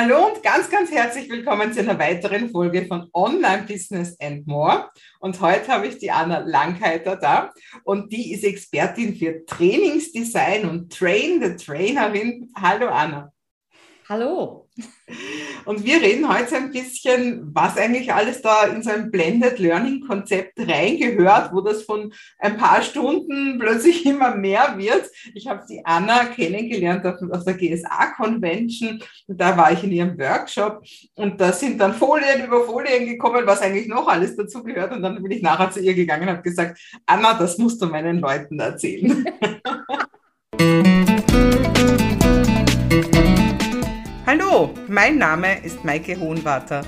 Hallo und ganz, ganz herzlich willkommen zu einer weiteren Folge von Online Business and More. Und heute habe ich die Anna Langheiter da und die ist Expertin für Trainingsdesign und Train the Trainerin. Hallo Anna. Hallo. Und wir reden heute ein bisschen, was eigentlich alles da in so ein Blended Learning Konzept reingehört, wo das von ein paar Stunden plötzlich immer mehr wird. Ich habe die Anna kennengelernt auf, auf der GSA Convention und da war ich in ihrem Workshop und da sind dann Folien über Folien gekommen, was eigentlich noch alles dazu gehört. Und dann bin ich nachher zu ihr gegangen und habe gesagt, Anna, das musst du meinen Leuten erzählen. Hallo, mein Name ist Maike Hohenwarter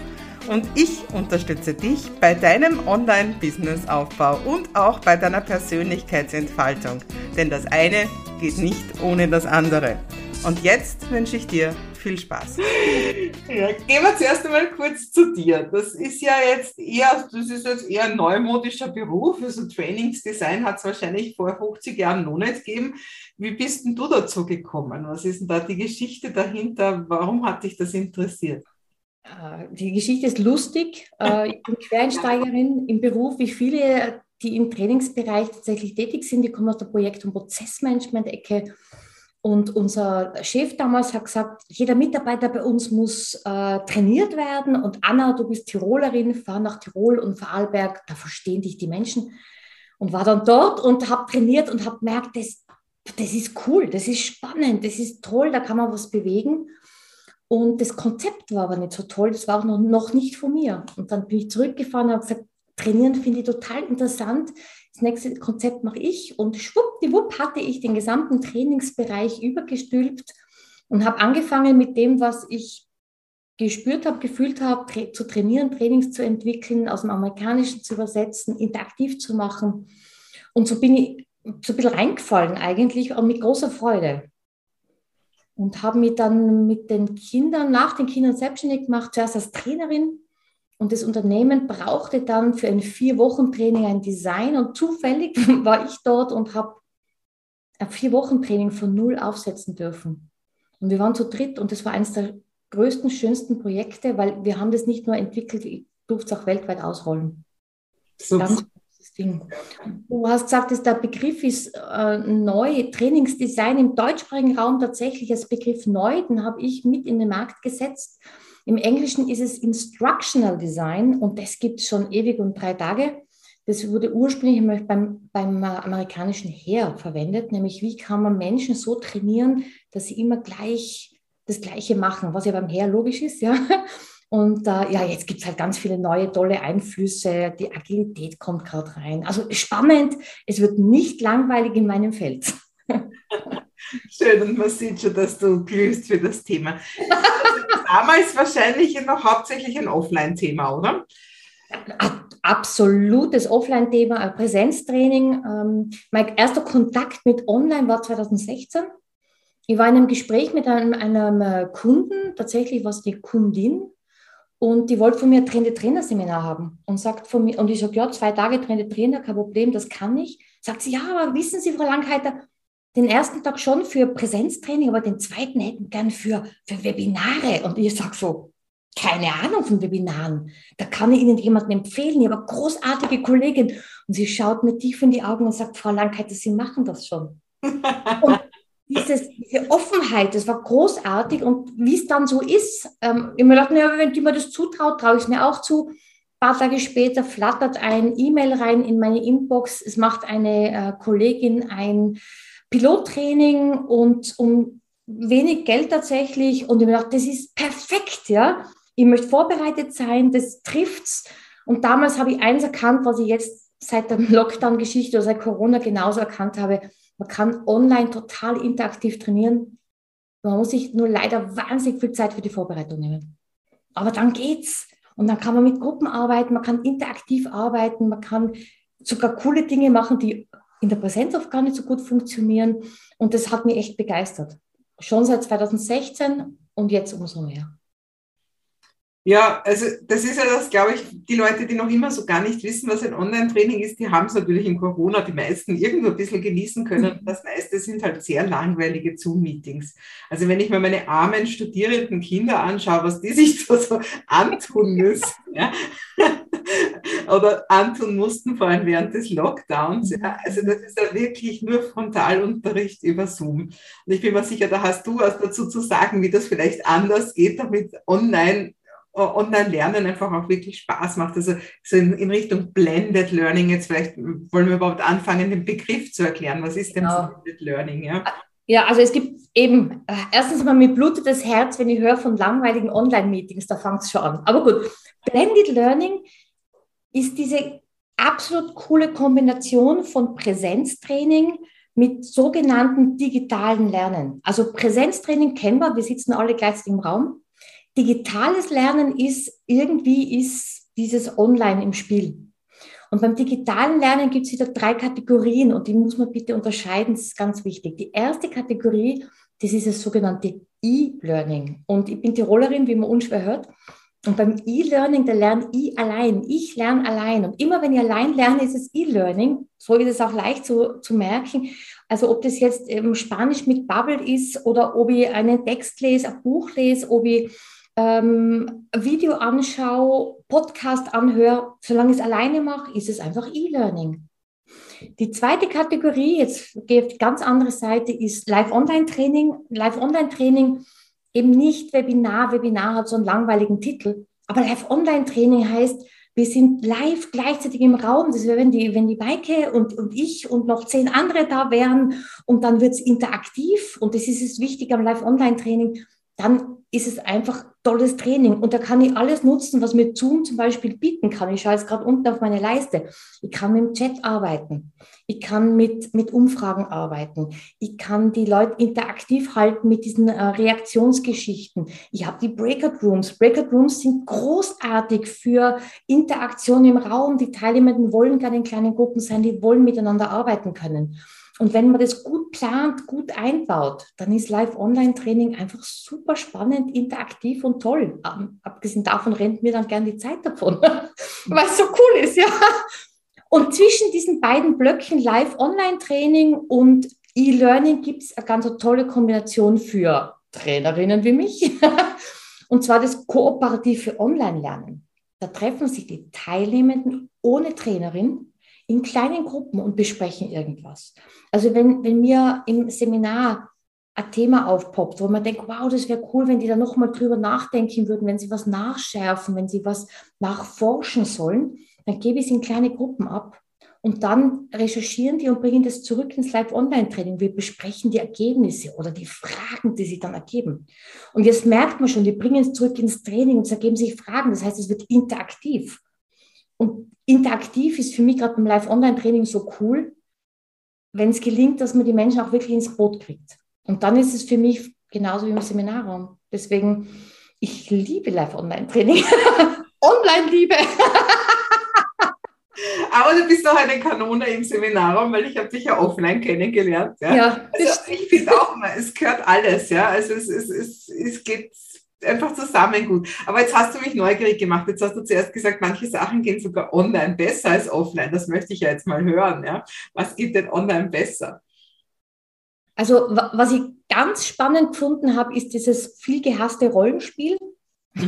und ich unterstütze dich bei deinem Online-Business-Aufbau und auch bei deiner Persönlichkeitsentfaltung. Denn das eine geht nicht ohne das andere. Und jetzt wünsche ich dir viel Spaß. Ja, gehen wir zuerst einmal kurz zu dir. Das ist ja jetzt eher, das ist jetzt eher ein neumodischer Beruf. Also Trainingsdesign hat es wahrscheinlich vor 50 Jahren noch nicht gegeben. Wie bist denn du dazu gekommen? Was ist denn da die Geschichte dahinter? Warum hat dich das interessiert? Äh, die Geschichte ist lustig. Äh, ich bin Quereinsteigerin im Beruf, wie viele, die im Trainingsbereich tatsächlich tätig sind. Die kommen aus der Projekt- und Prozessmanagement-Ecke und unser Chef damals hat gesagt, jeder Mitarbeiter bei uns muss äh, trainiert werden. Und Anna, du bist Tirolerin, fahr nach Tirol und Vorarlberg, da verstehen dich die Menschen. Und war dann dort und habe trainiert und habe gemerkt, das, das ist cool, das ist spannend, das ist toll, da kann man was bewegen. Und das Konzept war aber nicht so toll, das war auch noch, noch nicht von mir. Und dann bin ich zurückgefahren und habe gesagt, trainieren finde ich total interessant das nächste Konzept mache ich und schwuppdiwupp hatte ich den gesamten Trainingsbereich übergestülpt und habe angefangen mit dem, was ich gespürt habe, gefühlt habe, zu trainieren, Trainings zu entwickeln, aus dem Amerikanischen zu übersetzen, interaktiv zu machen. Und so bin ich so ein bisschen reingefallen eigentlich und mit großer Freude. Und habe mich dann mit den Kindern, nach den Kindern selbstständig gemacht, zuerst als Trainerin und das Unternehmen brauchte dann für ein Vier-Wochen-Training ein Design und zufällig war ich dort und habe ein Vier-Wochen-Training von null aufsetzen dürfen. Und wir waren zu dritt und das war eines der größten, schönsten Projekte, weil wir haben das nicht nur entwickelt, ich durfte es auch weltweit ausrollen. Super. Ganz großes Ding. Du hast gesagt, dass der Begriff ist äh, neu, Trainingsdesign im deutschsprachigen Raum tatsächlich als Begriff neu, den habe ich mit in den Markt gesetzt im Englischen ist es Instructional Design und das gibt es schon ewig und drei Tage. Das wurde ursprünglich beim, beim amerikanischen Heer verwendet, nämlich wie kann man Menschen so trainieren, dass sie immer gleich das Gleiche machen, was ja beim Heer logisch ist, ja. Und äh, ja, jetzt gibt es halt ganz viele neue, tolle Einflüsse. Die Agilität kommt gerade rein. Also spannend, es wird nicht langweilig in meinem Feld. Schön, und man sieht schon, dass du glühst für das Thema. damals wahrscheinlich noch hauptsächlich ein Offline-Thema, oder? Absolutes Offline-Thema, Präsenztraining. Ähm, mein erster Kontakt mit Online war 2016. Ich war in einem Gespräch mit einem, einem äh, Kunden, tatsächlich war es die Kundin, und die wollte von mir Trainer Trainer Seminar haben und sagt von mir, und ich sage, ja, zwei Tage Trainer Trainer, kein Problem, das kann ich. Sagt sie, ja, aber wissen Sie, Frau Langheiter, den ersten Tag schon für Präsenztraining, aber den zweiten hätten wir gern für, für Webinare. Und ich sage so, keine Ahnung von Webinaren. Da kann ich Ihnen jemanden empfehlen. Ich habe eine großartige Kollegin. Und sie schaut mir tief in die Augen und sagt, Frau Langheiter, Sie machen das schon. und dieses, diese Offenheit, das war großartig. Und wie es dann so ist, ähm, ich mir gedacht, ja, wenn die mir das zutraut, traue ich es mir auch zu. Ein paar Tage später flattert ein E-Mail rein in meine Inbox. Es macht eine äh, Kollegin ein Pilottraining und um wenig Geld tatsächlich. Und ich habe gedacht, das ist perfekt, ja. Ich möchte vorbereitet sein, das trifft's. Und damals habe ich eins erkannt, was ich jetzt seit der Lockdown-Geschichte oder seit Corona genauso erkannt habe. Man kann online total interaktiv trainieren. Man muss sich nur leider wahnsinnig viel Zeit für die Vorbereitung nehmen. Aber dann geht's. Und dann kann man mit Gruppen arbeiten, man kann interaktiv arbeiten, man kann sogar coole Dinge machen, die in der Präsenz oft gar nicht so gut funktionieren. Und das hat mich echt begeistert. Schon seit 2016 und jetzt umso mehr. Ja, also das ist ja das, glaube ich, die Leute, die noch immer so gar nicht wissen, was ein Online-Training ist, die haben es natürlich in Corona die meisten irgendwo ein bisschen genießen können. Mhm. Das meiste sind halt sehr langweilige Zoom-Meetings. Also wenn ich mir meine armen studierenden Kinder anschaue, was die sich so, so antun müssen, ja, oder antun mussten, vor allem während des Lockdowns. Ja. Also das ist ja wirklich nur Frontalunterricht über Zoom. Und ich bin mir sicher, da hast du was dazu zu sagen, wie das vielleicht anders geht, damit online Online-Lernen einfach auch wirklich Spaß macht. Also so in, in, Richtung Blended Learning, jetzt vielleicht wollen wir überhaupt anfangen, den Begriff zu erklären. Was ist denn genau. Blended Learning? Ja? ja, also es gibt eben, äh, erstens mal, mir blutet das Herz, wenn ich höre von langweiligen Online-Meetings, da fängt es schon an. Aber gut, Blended Learning ist diese absolut coole Kombination von Präsenztraining mit sogenannten digitalen Lernen. Also Präsenztraining kennen wir, wir sitzen alle gleichzeitig im Raum. Digitales Lernen ist, irgendwie ist dieses Online im Spiel. Und beim digitalen Lernen gibt es wieder drei Kategorien und die muss man bitte unterscheiden, das ist ganz wichtig. Die erste Kategorie, das ist das sogenannte E-Learning. Und ich bin Tirolerin, wie man unschwer hört. Und beim E-Learning, da lerne ich allein. Ich lerne allein. Und immer wenn ich allein lerne, ist es E-Learning. So ist es auch leicht zu, zu merken. Also ob das jetzt ähm, Spanisch mit Bubble ist oder ob ich einen Text lese, ein Buch lese, ob ich ähm, Video anschaue, Podcast anhöre, solange ich es alleine mache, ist es einfach E-Learning. Die zweite Kategorie, jetzt die ganz andere Seite, ist Live-Online-Training. Live-Online-Training eben nicht Webinar. Webinar hat so einen langweiligen Titel. Aber Live-Online-Training heißt, wir sind live gleichzeitig im Raum. Das wäre, wenn die, wenn die Maike und, und ich und noch zehn andere da wären und dann wird es interaktiv. Und das ist es wichtig am Live-Online-Training. Dann ist es einfach tolles Training und da kann ich alles nutzen, was mir Zoom zum Beispiel bieten kann. Ich schaue jetzt gerade unten auf meine Leiste. Ich kann mit dem Chat arbeiten. Ich kann mit, mit Umfragen arbeiten. Ich kann die Leute interaktiv halten mit diesen äh, Reaktionsgeschichten. Ich habe die Breakout Rooms. Breakout Rooms sind großartig für Interaktion im Raum. Die Teilnehmenden wollen gerne in kleinen Gruppen sein, die wollen miteinander arbeiten können. Und wenn man das gut plant, gut einbaut, dann ist Live-Online-Training einfach super spannend, interaktiv und toll. Um, abgesehen davon rennt mir dann gern die Zeit davon, weil es so cool ist, ja. Und zwischen diesen beiden Blöcken Live-Online-Training und E-Learning gibt es eine ganz tolle Kombination für Trainerinnen wie mich. und zwar das kooperative Online-Lernen. Da treffen sich die Teilnehmenden ohne Trainerin in kleinen Gruppen und besprechen irgendwas. Also wenn, wenn mir im Seminar ein Thema aufpoppt, wo man denkt, wow, das wäre cool, wenn die da nochmal drüber nachdenken würden, wenn sie was nachschärfen, wenn sie was nachforschen sollen, dann gebe ich es in kleine Gruppen ab. Und dann recherchieren die und bringen das zurück ins Live-Online-Training. Wir besprechen die Ergebnisse oder die Fragen, die sich dann ergeben. Und jetzt merkt man schon, die bringen es zurück ins Training und es ergeben sich Fragen. Das heißt, es wird interaktiv. Und interaktiv ist für mich gerade beim Live-Online-Training so cool, wenn es gelingt, dass man die Menschen auch wirklich ins Boot kriegt. Und dann ist es für mich genauso wie im Seminarraum. Deswegen, ich liebe Live-Online-Training. Online-Liebe. Aber du bist doch eine Kanone im Seminarraum, weil ich habe dich ja offline kennengelernt. Ja, ja also ich finde auch mal, es gehört alles. Ja, also es, es, es, es geht einfach zusammen gut. Aber jetzt hast du mich neugierig gemacht. Jetzt hast du zuerst gesagt, manche Sachen gehen sogar online besser als offline. Das möchte ich ja jetzt mal hören. Ja? Was geht denn online besser? Also was ich ganz spannend gefunden habe, ist dieses viel gehasste Rollenspiel.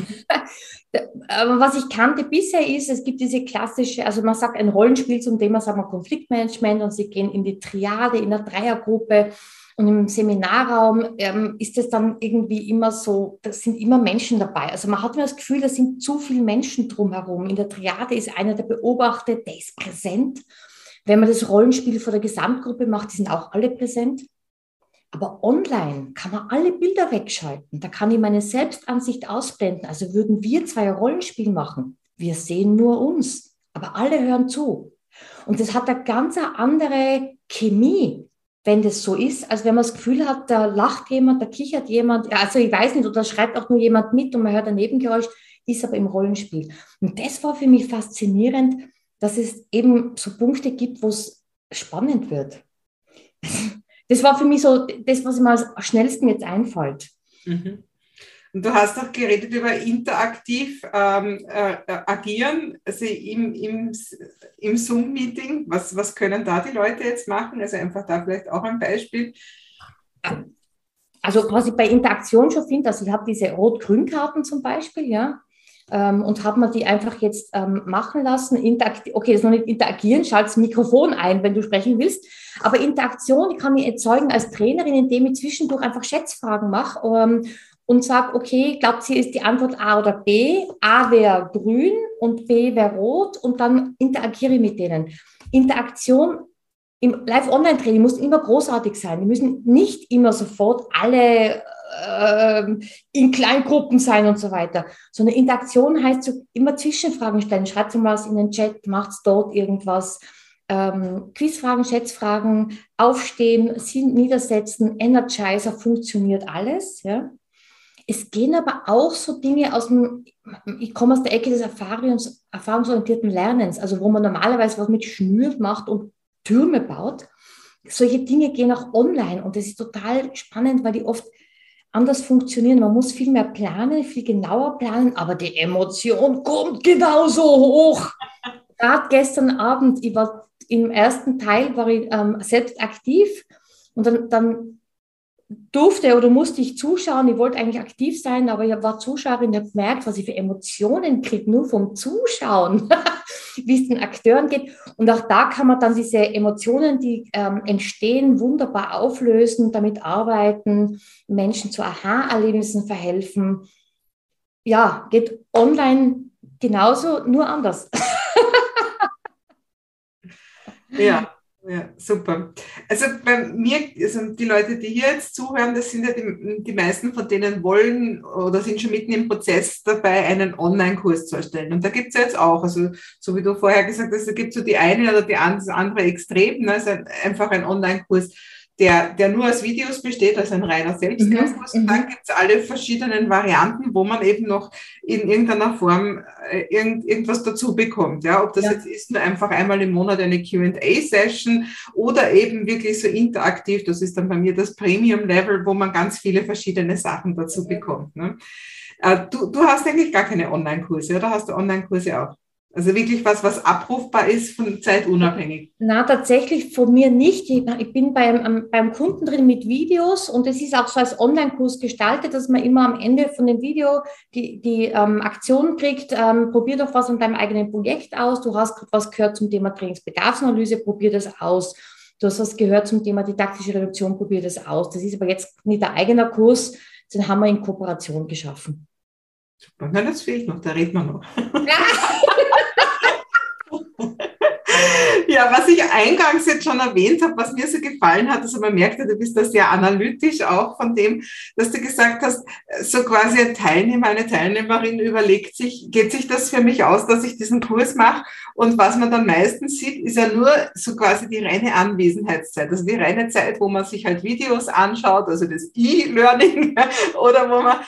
Aber was ich kannte bisher ist, es gibt diese klassische, also man sagt ein Rollenspiel zum Thema, sagen wir Konfliktmanagement und sie gehen in die Triade, in der Dreiergruppe und im Seminarraum ähm, ist es dann irgendwie immer so, da sind immer Menschen dabei. Also man hat mir das Gefühl, da sind zu viele Menschen drumherum. In der Triade ist einer, der beobachtet, der ist präsent. Wenn man das Rollenspiel vor der Gesamtgruppe macht, die sind auch alle präsent. Aber online kann man alle Bilder wegschalten. Da kann ich meine Selbstansicht ausblenden. Also würden wir zwei Rollenspiel machen. Wir sehen nur uns, aber alle hören zu. Und das hat eine ganz andere Chemie wenn das so ist, als wenn man das Gefühl hat, da lacht jemand, da kichert jemand, also ich weiß nicht, oder schreibt auch nur jemand mit und man hört ein Nebengeräusch, ist aber im Rollenspiel. Und das war für mich faszinierend, dass es eben so Punkte gibt, wo es spannend wird. Das war für mich so das, was mir am schnellsten jetzt einfällt. Mhm. Und du hast auch geredet über interaktiv ähm, äh, agieren, also im, im, im Zoom-Meeting. Was, was können da die Leute jetzt machen? Also einfach da vielleicht auch ein Beispiel. Also was ich bei Interaktion schon finde, also ich habe diese Rot-Grün-Karten zum Beispiel, ja, ähm, und habe mir die einfach jetzt ähm, machen lassen. Interakt okay, das ist noch nicht interagieren, schalt das Mikrofon ein, wenn du sprechen willst. Aber Interaktion kann ich erzeugen als Trainerin, indem ich zwischendurch einfach Schätzfragen mache ähm, und sage, okay, glaubt sie, ist die Antwort A oder B? A wäre grün und B wäre rot und dann interagiere ich mit denen. Interaktion im Live-Online-Training muss immer großartig sein. Die müssen nicht immer sofort alle äh, in Kleingruppen sein und so weiter, sondern Interaktion heißt so immer Zwischenfragen stellen. Schreibt mal was in den Chat, macht dort irgendwas. Ähm, Quizfragen, Schätzfragen, aufstehen, niedersetzen, Energizer, funktioniert alles. Ja? Es gehen aber auch so Dinge aus dem, ich komme aus der Ecke des Erfahrungs, erfahrungsorientierten Lernens, also wo man normalerweise was mit Schnür macht und Türme baut. Solche Dinge gehen auch online und das ist total spannend, weil die oft anders funktionieren. Man muss viel mehr planen, viel genauer planen, aber die Emotion kommt genauso hoch. Gerade gestern Abend, ich war im ersten Teil, war ich ähm, selbst aktiv und dann, dann durfte oder musste ich zuschauen. Ich wollte eigentlich aktiv sein, aber ich war Zuschauerin, habe gemerkt, was ich für Emotionen kriege, nur vom Zuschauen, wie es den Akteuren geht. Und auch da kann man dann diese Emotionen, die ähm, entstehen, wunderbar auflösen, damit arbeiten, Menschen zu Aha-Erlebnissen verhelfen. Ja, geht online genauso, nur anders. ja. Ja, super. Also bei mir, also die Leute, die hier jetzt zuhören, das sind ja die, die meisten von denen wollen oder sind schon mitten im Prozess dabei, einen Online-Kurs zu erstellen. Und da gibt es ja jetzt auch, also so wie du vorher gesagt hast, da gibt es so die eine oder die andere Extrem, ne? also einfach ein Online-Kurs der, der nur aus Videos besteht, also ein reiner Selbstkurs. Mhm. Und dann mhm. gibt es alle verschiedenen Varianten, wo man eben noch in irgendeiner Form äh, irgend, irgendwas dazu bekommt. Ja, ob das ja. jetzt ist nur einfach einmal im Monat eine QA-Session oder eben wirklich so interaktiv, das ist dann bei mir das Premium-Level, wo man ganz viele verschiedene Sachen dazu bekommt. Ne? Äh, du, du hast eigentlich gar keine Online-Kurse, oder hast du Online-Kurse auch? Also wirklich was, was abrufbar ist von zeitunabhängig. Na, tatsächlich von mir nicht. Ich bin beim, beim Kunden drin mit Videos und es ist auch so als Online-Kurs gestaltet, dass man immer am Ende von dem Video die, die ähm, Aktion kriegt, ähm, probier doch was an deinem eigenen Projekt aus. Du hast was gehört zum Thema Trainingsbedarfsanalyse, probier das aus. Du hast was gehört zum Thema didaktische Reduktion, probier das aus. Das ist aber jetzt nicht der eigene Kurs, den haben wir in Kooperation geschaffen. Super, na, das fehlt noch, da reden wir noch. Ja. Was ich eingangs jetzt schon erwähnt habe, was mir so gefallen hat, also man merkt du bist da sehr analytisch auch von dem, dass du gesagt hast, so quasi ein Teilnehmer, eine Teilnehmerin überlegt sich, geht sich das für mich aus, dass ich diesen Kurs mache? Und was man dann meistens sieht, ist ja nur so quasi die reine Anwesenheitszeit, also die reine Zeit, wo man sich halt Videos anschaut, also das E-Learning oder wo man,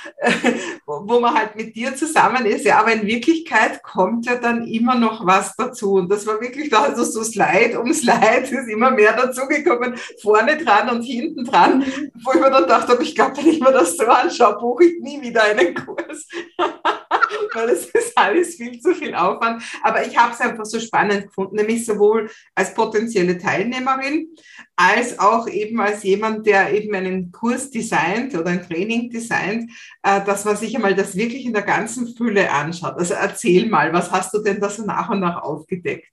wo man halt mit dir zusammen ist. Ja, aber in Wirklichkeit kommt ja dann immer noch was dazu. Und das war wirklich da, also so Slide um Slide ist immer mehr dazugekommen, vorne dran und hinten dran, mhm. wo ich mir dann dachte, ich glaube, wenn ich mir das so anschaue, buche ich nie wieder einen Kurs. Weil es ist alles viel zu viel Aufwand. Aber ich habe es einfach so spannend gefunden, nämlich sowohl als potenzielle Teilnehmerin, als auch eben als jemand, der eben einen Kurs designt oder ein Training designt, äh, dass man sich einmal das wirklich in der ganzen Fülle anschaut. Also erzähl mal, was hast du denn da so nach und nach aufgedeckt?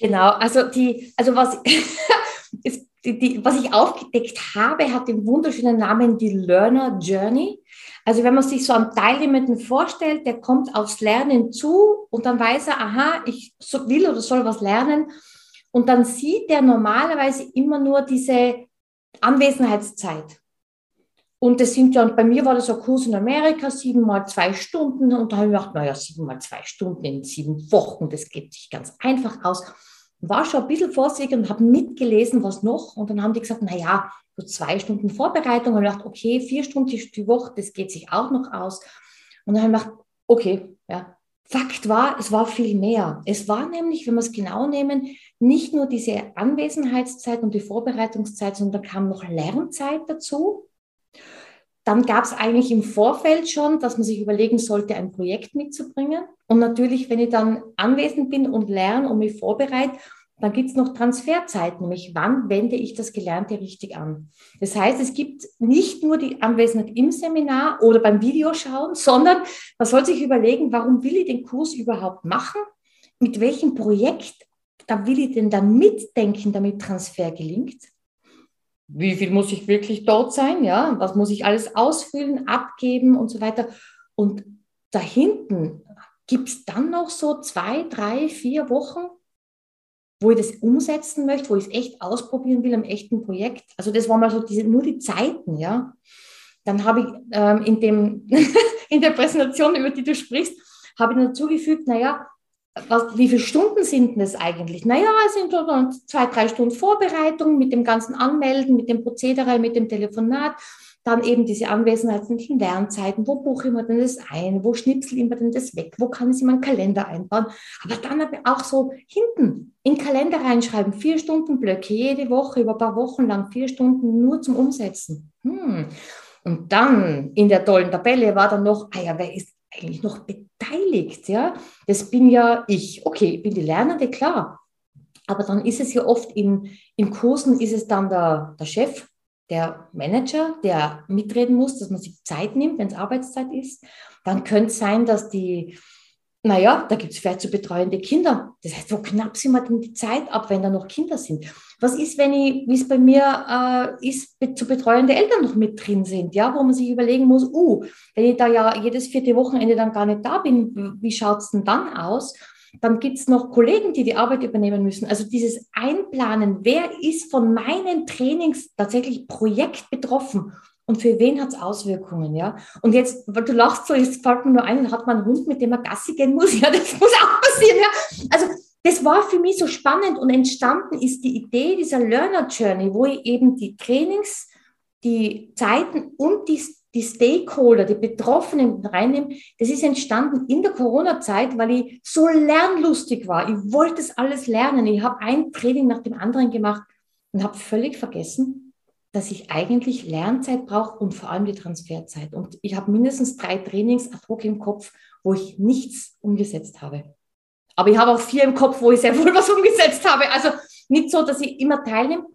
Genau, also die, also was, die, die, was ich aufgedeckt habe, hat den wunderschönen Namen die Learner Journey. Also wenn man sich so einen Teilnehmenden vorstellt, der kommt aufs Lernen zu und dann weiß er, aha, ich will oder soll was lernen. Und dann sieht er normalerweise immer nur diese Anwesenheitszeit. Und das sind ja, und bei mir war das ein Kurs in Amerika, sieben mal zwei Stunden. Und da habe ich gedacht, naja, sieben mal zwei Stunden in sieben Wochen, das geht sich ganz einfach aus war schon ein bisschen vorsichtig und habe mitgelesen, was noch. Und dann haben die gesagt, naja, so zwei Stunden Vorbereitung. Und ich dachte, okay, vier Stunden die Woche, das geht sich auch noch aus. Und dann habe ich gedacht, okay, ja. Fakt war, es war viel mehr. Es war nämlich, wenn wir es genau nehmen, nicht nur diese Anwesenheitszeit und die Vorbereitungszeit, sondern da kam noch Lernzeit dazu. Dann gab es eigentlich im Vorfeld schon, dass man sich überlegen sollte, ein Projekt mitzubringen. Und natürlich, wenn ich dann anwesend bin und lerne und mich vorbereite, dann gibt es noch Transferzeit, nämlich wann wende ich das Gelernte richtig an. Das heißt, es gibt nicht nur die Anwesenheit im Seminar oder beim Videoschauen, sondern man soll sich überlegen, warum will ich den Kurs überhaupt machen? Mit welchem Projekt da will ich denn dann mitdenken, damit Transfer gelingt? Wie viel muss ich wirklich dort sein? Ja, was muss ich alles ausfüllen, abgeben und so weiter? Und da hinten gibt es dann noch so zwei, drei, vier Wochen, wo ich das umsetzen möchte, wo ich es echt ausprobieren will am echten Projekt. Also das waren mal so diese, nur die Zeiten, ja. Dann habe ich ähm, in, dem, in der Präsentation, über die du sprichst, habe ich dazugefügt, naja, was, wie viele Stunden sind denn das eigentlich? Naja, es sind zwei, drei Stunden Vorbereitung mit dem ganzen Anmelden, mit dem Prozedere, mit dem Telefonat. Dann eben diese anwesenheitlichen Lernzeiten. Wo buche ich mir denn das ein? Wo schnipsel ich mir denn das weg? Wo kann ich es in meinen Kalender einbauen? Aber dann auch so hinten in den Kalender reinschreiben. Vier Stunden Blöcke jede Woche, über ein paar Wochen lang, vier Stunden nur zum Umsetzen. Hm. Und dann in der tollen Tabelle war dann noch, ah ja, wer ist eigentlich noch beteiligt? Ja, das bin ja ich. Okay, ich bin die Lernende, klar. Aber dann ist es ja oft in, in Kursen, ist es dann der, der Chef, der Manager, der mitreden muss, dass man sich Zeit nimmt, wenn es Arbeitszeit ist. Dann könnte es sein, dass die, naja, da gibt es vielleicht so betreuende Kinder. Das heißt, wo knapp sind wir denn die Zeit ab, wenn da noch Kinder sind? Was ist, wenn ich, wie es bei mir äh, ist, zu betreuende Eltern noch mit drin sind, ja, wo man sich überlegen muss, uh, wenn ich da ja jedes vierte Wochenende dann gar nicht da bin, wie schaut es denn dann aus? Dann gibt es noch Kollegen, die die Arbeit übernehmen müssen. Also dieses Einplanen, wer ist von meinen Trainings tatsächlich Projekt betroffen und für wen hat es Auswirkungen, ja? Und jetzt, weil du lachst so, jetzt fällt mir nur ein, hat man einen Hund, mit dem man Gassi gehen muss, ja, das muss auch passieren, ja? Also das war für mich so spannend und entstanden ist die Idee dieser Learner Journey, wo ich eben die Trainings, die Zeiten und die die Stakeholder, die Betroffenen reinnehmen, das ist entstanden in der Corona-Zeit, weil ich so lernlustig war. Ich wollte es alles lernen. Ich habe ein Training nach dem anderen gemacht und habe völlig vergessen, dass ich eigentlich Lernzeit brauche und vor allem die Transferzeit. Und ich habe mindestens drei Trainings ad hoc im Kopf, wo ich nichts umgesetzt habe. Aber ich habe auch vier im Kopf, wo ich sehr wohl was umgesetzt habe. Also nicht so, dass ich immer teilnehme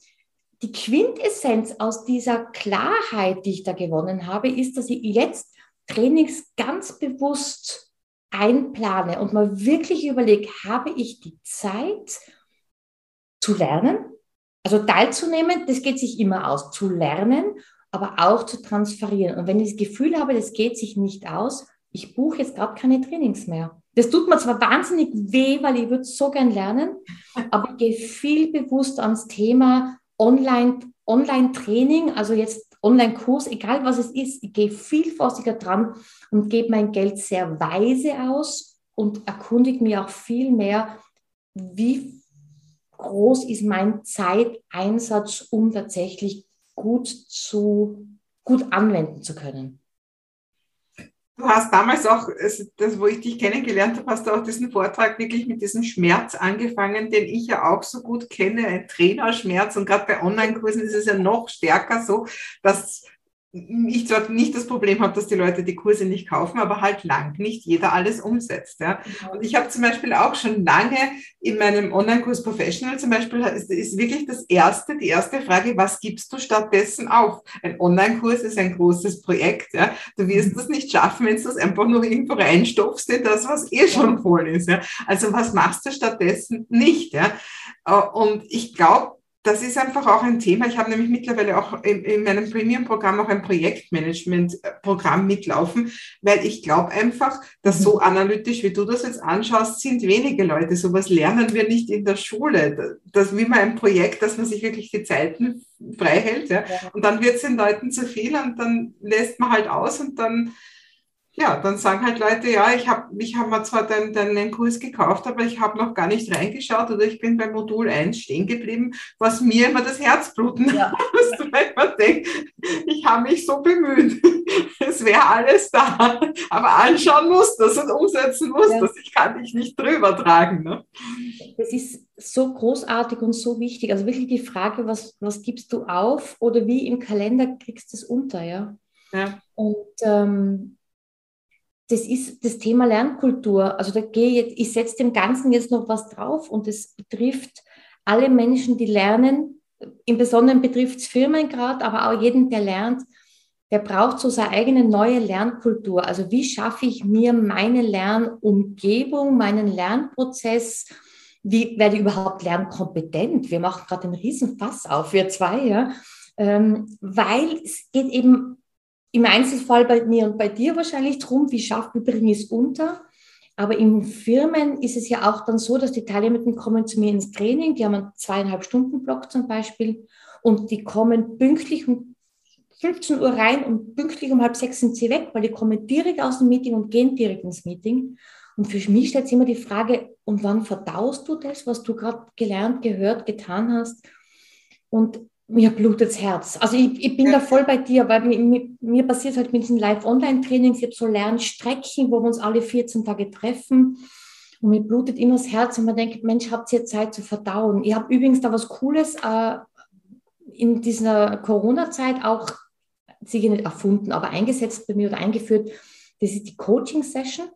die Quintessenz aus dieser Klarheit, die ich da gewonnen habe, ist, dass ich jetzt Trainings ganz bewusst einplane und mal wirklich überlege, habe ich die Zeit zu lernen? Also teilzunehmen, das geht sich immer aus, zu lernen, aber auch zu transferieren. Und wenn ich das Gefühl habe, das geht sich nicht aus, ich buche jetzt gerade keine Trainings mehr. Das tut mir zwar wahnsinnig weh, weil ich würde so gern lernen, aber ich gehe viel bewusst ans Thema Online, Online-Training, also jetzt Online-Kurs, egal was es ist, ich gehe viel vorsichtiger dran und gebe mein Geld sehr weise aus und erkundige mich auch viel mehr, wie groß ist mein Zeiteinsatz, um tatsächlich gut zu gut anwenden zu können. Du hast damals auch, das, wo ich dich kennengelernt habe, hast du auch diesen Vortrag wirklich mit diesem Schmerz angefangen, den ich ja auch so gut kenne, ein Trainerschmerz. Und gerade bei Online-Kursen ist es ja noch stärker so, dass ich zwar nicht das Problem habe, dass die Leute die Kurse nicht kaufen, aber halt lang nicht jeder alles umsetzt. Ja. Und ich habe zum Beispiel auch schon lange in meinem Online-Kurs Professional zum Beispiel, ist, ist wirklich das erste, die erste Frage, was gibst du stattdessen auf? Ein Online-Kurs ist ein großes Projekt. Ja. Du wirst mhm. das nicht schaffen, wenn du das einfach nur irgendwo reinstopfst in das, was eh schon voll ist. Ja. Also was machst du stattdessen nicht? Ja. Und ich glaube, das ist einfach auch ein Thema. Ich habe nämlich mittlerweile auch in, in meinem Premium-Programm auch ein Projektmanagement-Programm mitlaufen, weil ich glaube einfach, dass so analytisch, wie du das jetzt anschaust, sind wenige Leute. Sowas lernen wir nicht in der Schule. Das wie man ein Projekt, dass man sich wirklich die Zeiten frei hält. Ja? Und dann wird es den Leuten zu viel und dann lässt man halt aus und dann ja, dann sagen halt Leute, ja, ich habe ich hab mir zwar deinen, deinen Kurs gekauft, aber ich habe noch gar nicht reingeschaut oder ich bin beim Modul 1 stehen geblieben, was mir immer das Herzbluten ja. lässt, weil man denkt, ich habe mich so bemüht. Es wäre alles da. Aber anschauen muss das und umsetzen muss ja. das. Ich kann dich nicht drüber tragen. Ne? Das ist so großartig und so wichtig. Also wirklich die Frage, was, was gibst du auf oder wie im Kalender kriegst du es unter, ja? Ja. Und ähm, das ist das Thema Lernkultur. Also da gehe ich jetzt, ich setze dem Ganzen jetzt noch was drauf und es betrifft alle Menschen, die lernen. Im Besonderen betrifft es Firmen gerade, aber auch jeden, der lernt, der braucht so seine eigene neue Lernkultur. Also wie schaffe ich mir meine Lernumgebung, meinen Lernprozess? Wie werde ich überhaupt lernkompetent? Wir machen gerade einen riesen Fass auf, wir zwei, ja. Ähm, weil es geht eben im Einzelfall bei mir und bei dir wahrscheinlich darum, wie schafft, wie bringe ich es unter? Aber in Firmen ist es ja auch dann so, dass die Teilnehmenden kommen zu mir ins Training, die haben einen zweieinhalb Stunden Block zum Beispiel und die kommen pünktlich um 15 Uhr rein und pünktlich um halb sechs sind sie weg, weil die kommen direkt aus dem Meeting und gehen direkt ins Meeting. Und für mich stellt sich immer die Frage, und wann verdaust du das, was du gerade gelernt, gehört, getan hast? Und mir blutet das Herz. Also ich, ich bin ja. da voll bei dir, weil mir, mir, mir passiert halt mit diesen Live-Online-Trainings, ich habe so Lernstrecken, wo wir uns alle 14 Tage treffen. Und mir blutet immer das Herz und man denkt, Mensch, habt ihr Zeit zu verdauen? Ich habe übrigens da was Cooles äh, in dieser Corona-Zeit auch sicher nicht erfunden, aber eingesetzt bei mir oder eingeführt. Das ist die Coaching-Session.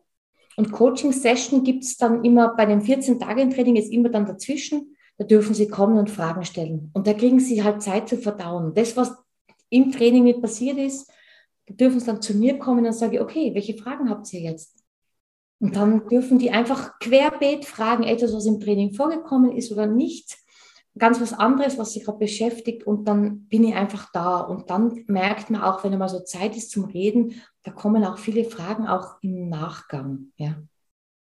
Und Coaching-Session gibt es dann immer bei den 14-Tagen-Training, ist immer dann dazwischen da dürfen Sie kommen und Fragen stellen. Und da kriegen Sie halt Zeit zu verdauen. Das, was im Training nicht passiert ist, dürfen Sie dann zu mir kommen und sagen, okay, welche Fragen habt ihr jetzt? Und dann dürfen die einfach querbeet fragen, etwas, was im Training vorgekommen ist oder nicht, ganz was anderes, was sie gerade beschäftigt und dann bin ich einfach da. Und dann merkt man auch, wenn einmal so Zeit ist zum Reden, da kommen auch viele Fragen auch im Nachgang. Ja.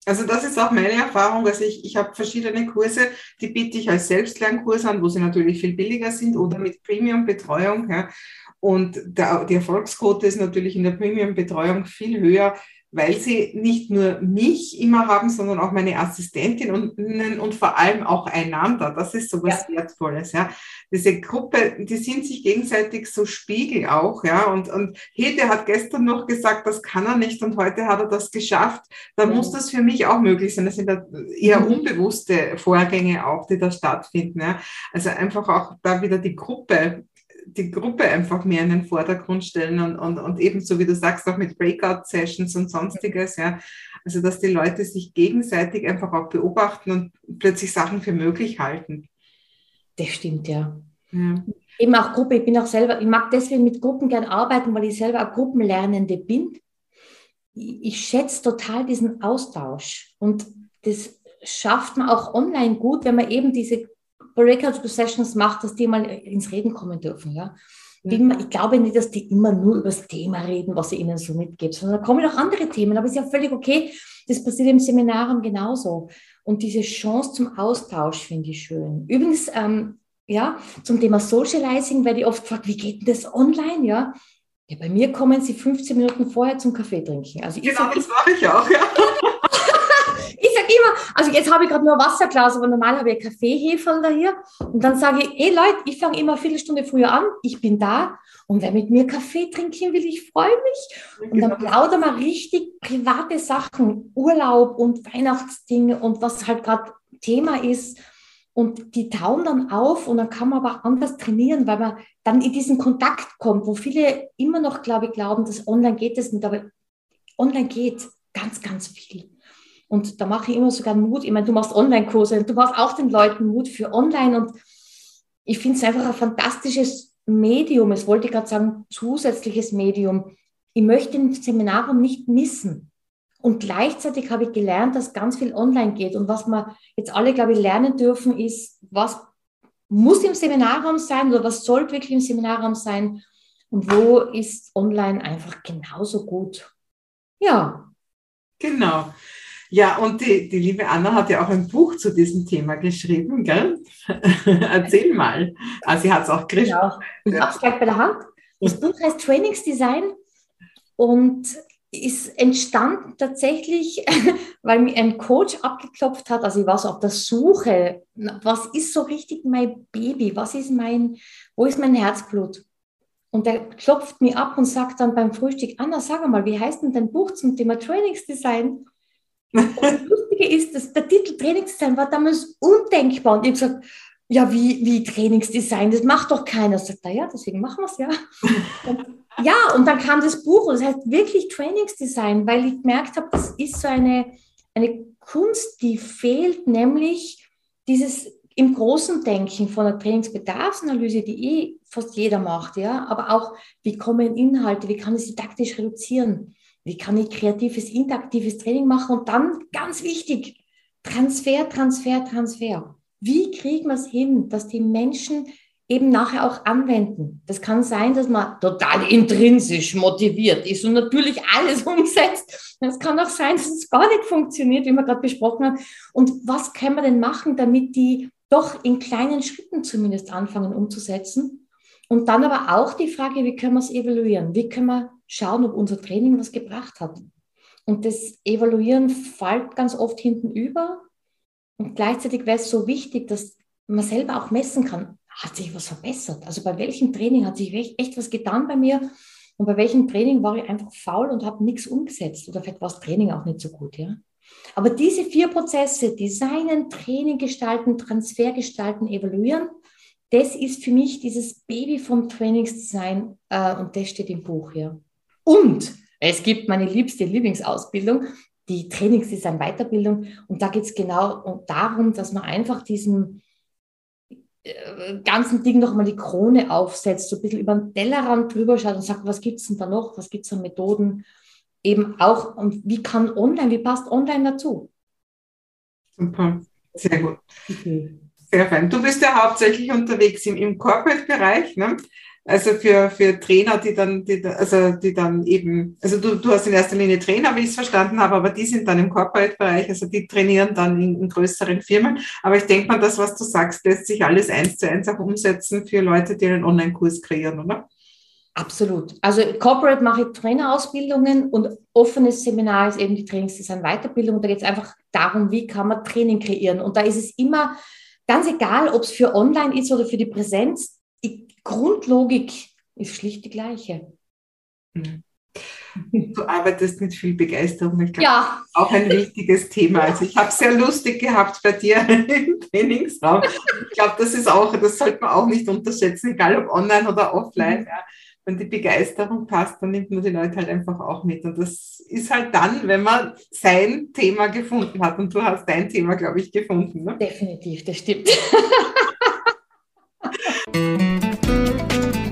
Also das ist auch meine Erfahrung. Also ich, ich habe verschiedene Kurse, die biete ich als Selbstlernkurs an, wo sie natürlich viel billiger sind oder mit Premium-Betreuung. Ja. Und der, die Erfolgsquote ist natürlich in der Premium-Betreuung viel höher, weil sie nicht nur mich immer haben, sondern auch meine Assistentin und, und vor allem auch einander. Das ist so was ja. Wertvolles, ja. Diese Gruppe, die sind sich gegenseitig so Spiegel auch, ja. Und, und Hede hat gestern noch gesagt, das kann er nicht und heute hat er das geschafft. Da mhm. muss das für mich auch möglich sein. Das sind eher mhm. unbewusste Vorgänge auch, die da stattfinden, ja. Also einfach auch da wieder die Gruppe die Gruppe einfach mehr in den Vordergrund stellen und, und, und ebenso wie du sagst, auch mit Breakout-Sessions und sonstiges, ja. Also, dass die Leute sich gegenseitig einfach auch beobachten und plötzlich Sachen für möglich halten. Das stimmt, ja. ja. Eben auch Gruppe, ich bin auch selber, ich mag deswegen mit Gruppen gern arbeiten, weil ich selber auch Gruppenlernende bin. Ich schätze total diesen Austausch und das schafft man auch online gut, wenn man eben diese Breakout Sessions macht, dass die mal ins Reden kommen dürfen. Ja? Mhm. Ich glaube nicht, dass die immer nur über das Thema reden, was ich ihnen so mitgebe, sondern da kommen auch andere Themen. Aber es ist ja völlig okay. Das passiert im Seminaren genauso. Und diese Chance zum Austausch finde ich schön. Übrigens, ähm, ja, zum Thema Socializing werde ich oft gefragt, wie geht denn das online? Ja, ja bei mir kommen sie 15 Minuten vorher zum Kaffee trinken. Also genau, das mache ich auch. Ja. sage immer, also jetzt habe ich gerade nur Wasserglas, aber normal habe ich Kaffeehefe da hier. Und dann sage ich, hey Leute, ich fange immer eine Viertelstunde früher an, ich bin da. Und wer mit mir Kaffee trinken will, ich freue mich. Und dann plaudern wir richtig private Sachen, Urlaub und Weihnachtsdinge und was halt gerade Thema ist. Und die tauen dann auf und dann kann man aber anders trainieren, weil man dann in diesen Kontakt kommt, wo viele immer noch, glaube ich, glauben, dass online geht es nicht, aber online geht ganz, ganz viel. Und da mache ich immer sogar Mut. Ich meine, du machst Online-Kurse, du machst auch den Leuten Mut für Online. Und ich finde es einfach ein fantastisches Medium. Es wollte ich gerade sagen, zusätzliches Medium. Ich möchte den Seminarraum nicht missen. Und gleichzeitig habe ich gelernt, dass ganz viel online geht. Und was wir jetzt alle, glaube ich, lernen dürfen, ist, was muss im Seminarraum sein oder was soll wirklich im Seminarraum sein und wo ist online einfach genauso gut. Ja. Genau. Ja, und die, die liebe Anna hat ja auch ein Buch zu diesem Thema geschrieben, gell? Erzähl mal. Ah, sie hat es auch geschrieben. Genau. Ich habe es gleich bei der Hand. Das Buch heißt Trainingsdesign und ist entstanden tatsächlich, weil mir ein Coach abgeklopft hat. Also ich war so auf der Suche, was ist so richtig mein Baby? Was ist mein, wo ist mein Herzblut? Und der klopft mir ab und sagt dann beim Frühstück, Anna, sag mal, wie heißt denn dein Buch zum Thema Trainingsdesign? Das Lustige ist, dass der Titel Trainingsdesign war damals undenkbar. Und ich habe gesagt, ja, wie, wie Trainingsdesign, das macht doch keiner. Sagt er, ja, deswegen machen wir es ja. Und ja, und dann kam das Buch und das heißt wirklich Trainingsdesign, weil ich gemerkt habe, das ist so eine, eine Kunst, die fehlt, nämlich dieses im großen Denken von der Trainingsbedarfsanalyse, die eh fast jeder macht, ja, aber auch, wie kommen Inhalte, wie kann ich sie taktisch reduzieren, wie kann ich kreatives, interaktives Training machen und dann, ganz wichtig, Transfer, Transfer, Transfer. Wie kriegt man es hin, dass die Menschen eben nachher auch anwenden. Das kann sein, dass man total intrinsisch motiviert ist und natürlich alles umsetzt. Es kann auch sein, dass es gar nicht funktioniert, wie wir gerade besprochen haben. Und was können wir denn machen, damit die doch in kleinen Schritten zumindest anfangen umzusetzen? Und dann aber auch die Frage, wie können wir es evaluieren? Wie können wir schauen, ob unser Training was gebracht hat? Und das Evaluieren fällt ganz oft hinten über. Und gleichzeitig wäre es so wichtig, dass man selber auch messen kann, hat sich was verbessert? Also bei welchem Training hat sich echt, was getan bei mir? Und bei welchem Training war ich einfach faul und habe nichts umgesetzt? Oder vielleicht war das Training auch nicht so gut, ja? Aber diese vier Prozesse, Designen, Training gestalten, Transfer gestalten, evaluieren, das ist für mich dieses Baby vom Trainingsdesign äh, und das steht im Buch hier. Und es gibt meine liebste Lieblingsausbildung, die Trainingsdesign Weiterbildung. Und da geht es genau darum, dass man einfach diesen äh, ganzen Ding noch mal die Krone aufsetzt, so ein bisschen über den Tellerrand drüber schaut und sagt, was gibt es denn da noch, was gibt es an Methoden, eben auch, und wie kann online, wie passt online dazu? Super, sehr gut. Sehr fein. Du bist ja hauptsächlich unterwegs im, im Corporate-Bereich. Ne? Also für, für Trainer, die dann, die, also die dann eben, also du, du hast in erster Linie Trainer, wie ich es verstanden habe, aber die sind dann im Corporate-Bereich, also die trainieren dann in, in größeren Firmen. Aber ich denke mal, das, was du sagst, lässt sich alles eins zu eins auch umsetzen für Leute, die einen Online-Kurs kreieren, oder? Absolut. Also Corporate mache ich Trainerausbildungen und offenes Seminar ist eben die Trainingsdesign Weiterbildung. Da geht es einfach darum, wie kann man Training kreieren. Und da ist es immer ganz egal, ob es für online ist oder für die Präsenz Grundlogik ist schlicht die gleiche. Hm. Du arbeitest mit viel Begeisterung. Ich glaube, ja. auch ein wichtiges Thema. Also ich habe es sehr lustig gehabt bei dir im Trainingsraum. Ich glaube, das ist auch, das sollte man auch nicht unterschätzen, egal ob online oder offline. Mhm. Ja. Wenn die Begeisterung passt, dann nimmt man die Leute halt einfach auch mit. Und das ist halt dann, wenn man sein Thema gefunden hat. Und du hast dein Thema, glaube ich, gefunden. Ne? Definitiv, das stimmt. Thank you.